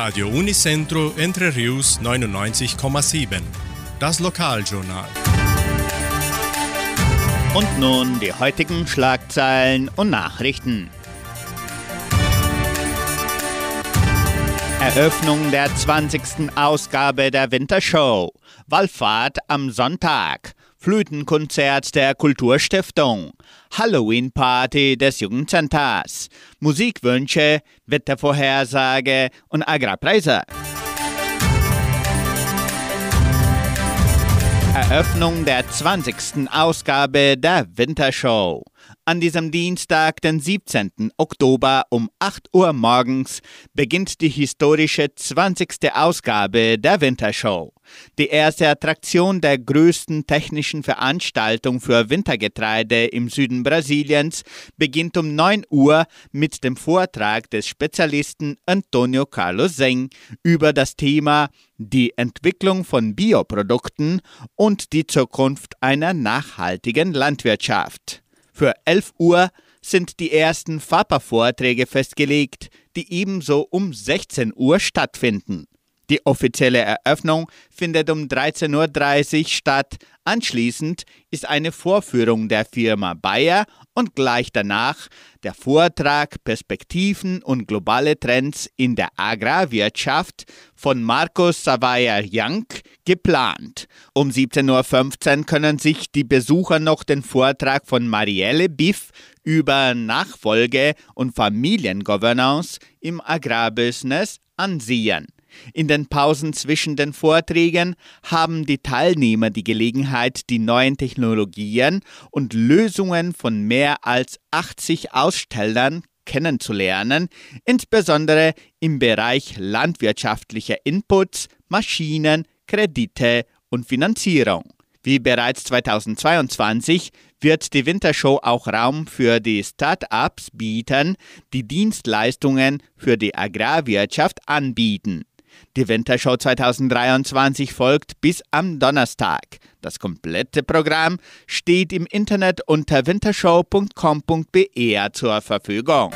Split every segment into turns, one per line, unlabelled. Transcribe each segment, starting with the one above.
Radio Unicentro Entre Rius 99,7. Das Lokaljournal.
Und nun die heutigen Schlagzeilen und Nachrichten. Eröffnung der 20. Ausgabe der Wintershow. Wallfahrt am Sonntag. Flötenkonzert der Kulturstiftung. Halloween-Party des Jugendcenters. Musikwünsche, Wettervorhersage und Agrarpreise. Eröffnung der 20. Ausgabe der Wintershow. An diesem Dienstag, den 17. Oktober um 8 Uhr morgens beginnt die historische 20. Ausgabe der Wintershow. Die erste Attraktion der größten technischen Veranstaltung für Wintergetreide im Süden Brasiliens beginnt um 9 Uhr mit dem Vortrag des Spezialisten Antonio Carlos Zeng über das Thema die Entwicklung von Bioprodukten und die Zukunft einer nachhaltigen Landwirtschaft. Für 11 Uhr sind die ersten FAPA-Vorträge festgelegt, die ebenso um 16 Uhr stattfinden. Die offizielle Eröffnung findet um 13.30 Uhr statt. Anschließend ist eine Vorführung der Firma Bayer und gleich danach der Vortrag Perspektiven und globale Trends in der Agrarwirtschaft von Markus Savaya Young geplant. Um 17.15 Uhr können sich die Besucher noch den Vortrag von Marielle Biff über Nachfolge und Familiengovernance im Agrarbusiness ansehen. In den Pausen zwischen den Vorträgen haben die Teilnehmer die Gelegenheit, die neuen Technologien und Lösungen von mehr als 80 Ausstellern kennenzulernen, insbesondere im Bereich landwirtschaftlicher Inputs, Maschinen, Kredite und Finanzierung. Wie bereits 2022 wird die Wintershow auch Raum für die Start-ups bieten, die Dienstleistungen für die Agrarwirtschaft anbieten. Die Wintershow 2023 folgt bis am Donnerstag. Das komplette Programm steht im Internet unter wintershow.com.br zur Verfügung.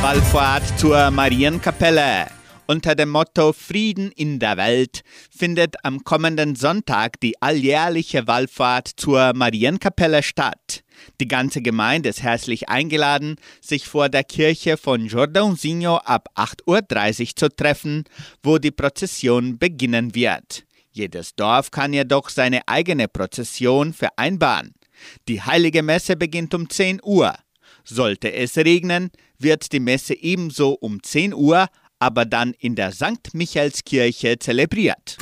Wallfahrt zur Marienkapelle. Unter dem Motto Frieden in der Welt findet am kommenden Sonntag die alljährliche Wallfahrt zur Marienkapelle statt. Die ganze Gemeinde ist herzlich eingeladen, sich vor der Kirche von Jordãozinho ab 8.30 Uhr zu treffen, wo die Prozession beginnen wird. Jedes Dorf kann jedoch seine eigene Prozession vereinbaren. Die heilige Messe beginnt um 10 Uhr. Sollte es regnen, wird die Messe ebenso um 10 Uhr, aber dann in der St. Michaelskirche zelebriert.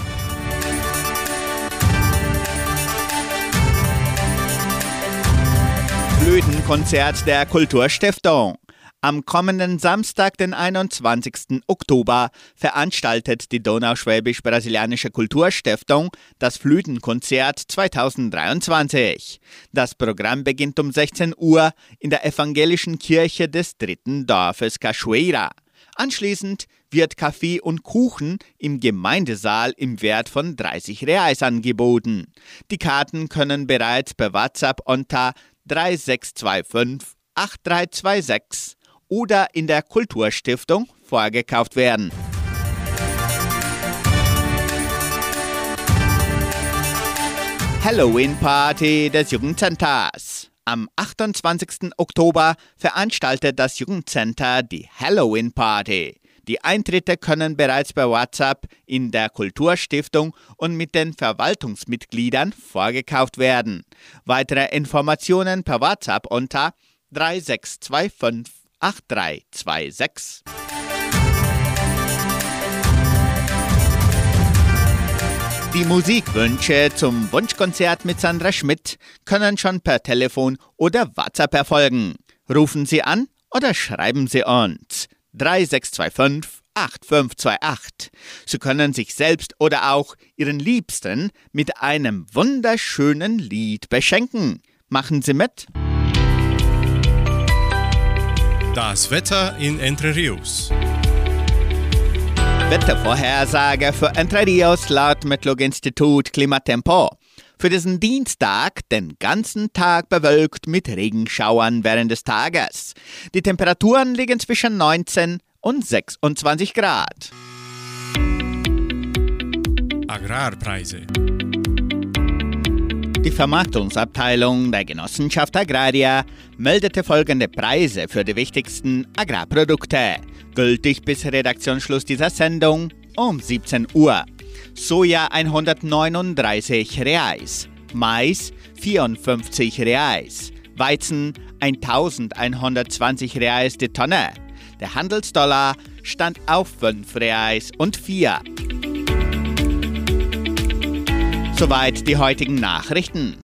Flötenkonzert der Kulturstiftung. Am kommenden Samstag, den 21. Oktober, veranstaltet die Donauschwäbisch-Brasilianische Kulturstiftung das Flötenkonzert 2023. Das Programm beginnt um 16 Uhr in der evangelischen Kirche des dritten Dorfes Cachoeira. Anschließend wird Kaffee und Kuchen im Gemeindesaal im Wert von 30 Reais angeboten. Die Karten können bereits per WhatsApp unter 3625 8326 oder in der Kulturstiftung vorgekauft werden. Halloween Party des Jugendcenters. Am 28. Oktober veranstaltet das Jugendcenter die Halloween Party. Die Eintritte können bereits bei WhatsApp in der Kulturstiftung und mit den Verwaltungsmitgliedern vorgekauft werden. Weitere Informationen per WhatsApp unter 3625 8326. Die Musikwünsche zum Wunschkonzert mit Sandra Schmidt können schon per Telefon oder WhatsApp erfolgen. Rufen Sie an oder schreiben Sie uns. 3625 8528. Sie können sich selbst oder auch Ihren Liebsten mit einem wunderschönen Lied beschenken. Machen Sie mit.
Das Wetter in Entre Rios.
Wettervorhersage für Entre Rios laut Metlog-Institut Klimatempo. Für diesen Dienstag den ganzen Tag bewölkt mit Regenschauern während des Tages. Die Temperaturen liegen zwischen 19 und 26 Grad.
Agrarpreise.
Die Vermarktungsabteilung der Genossenschaft Agraria meldete folgende Preise für die wichtigsten Agrarprodukte, gültig bis Redaktionsschluss dieser Sendung um 17 Uhr. Soja 139 Reais, Mais 54 Reais, Weizen 1120 Reais die Tonne. Der Handelsdollar stand auf 5 Reais und 4. Soweit die heutigen Nachrichten.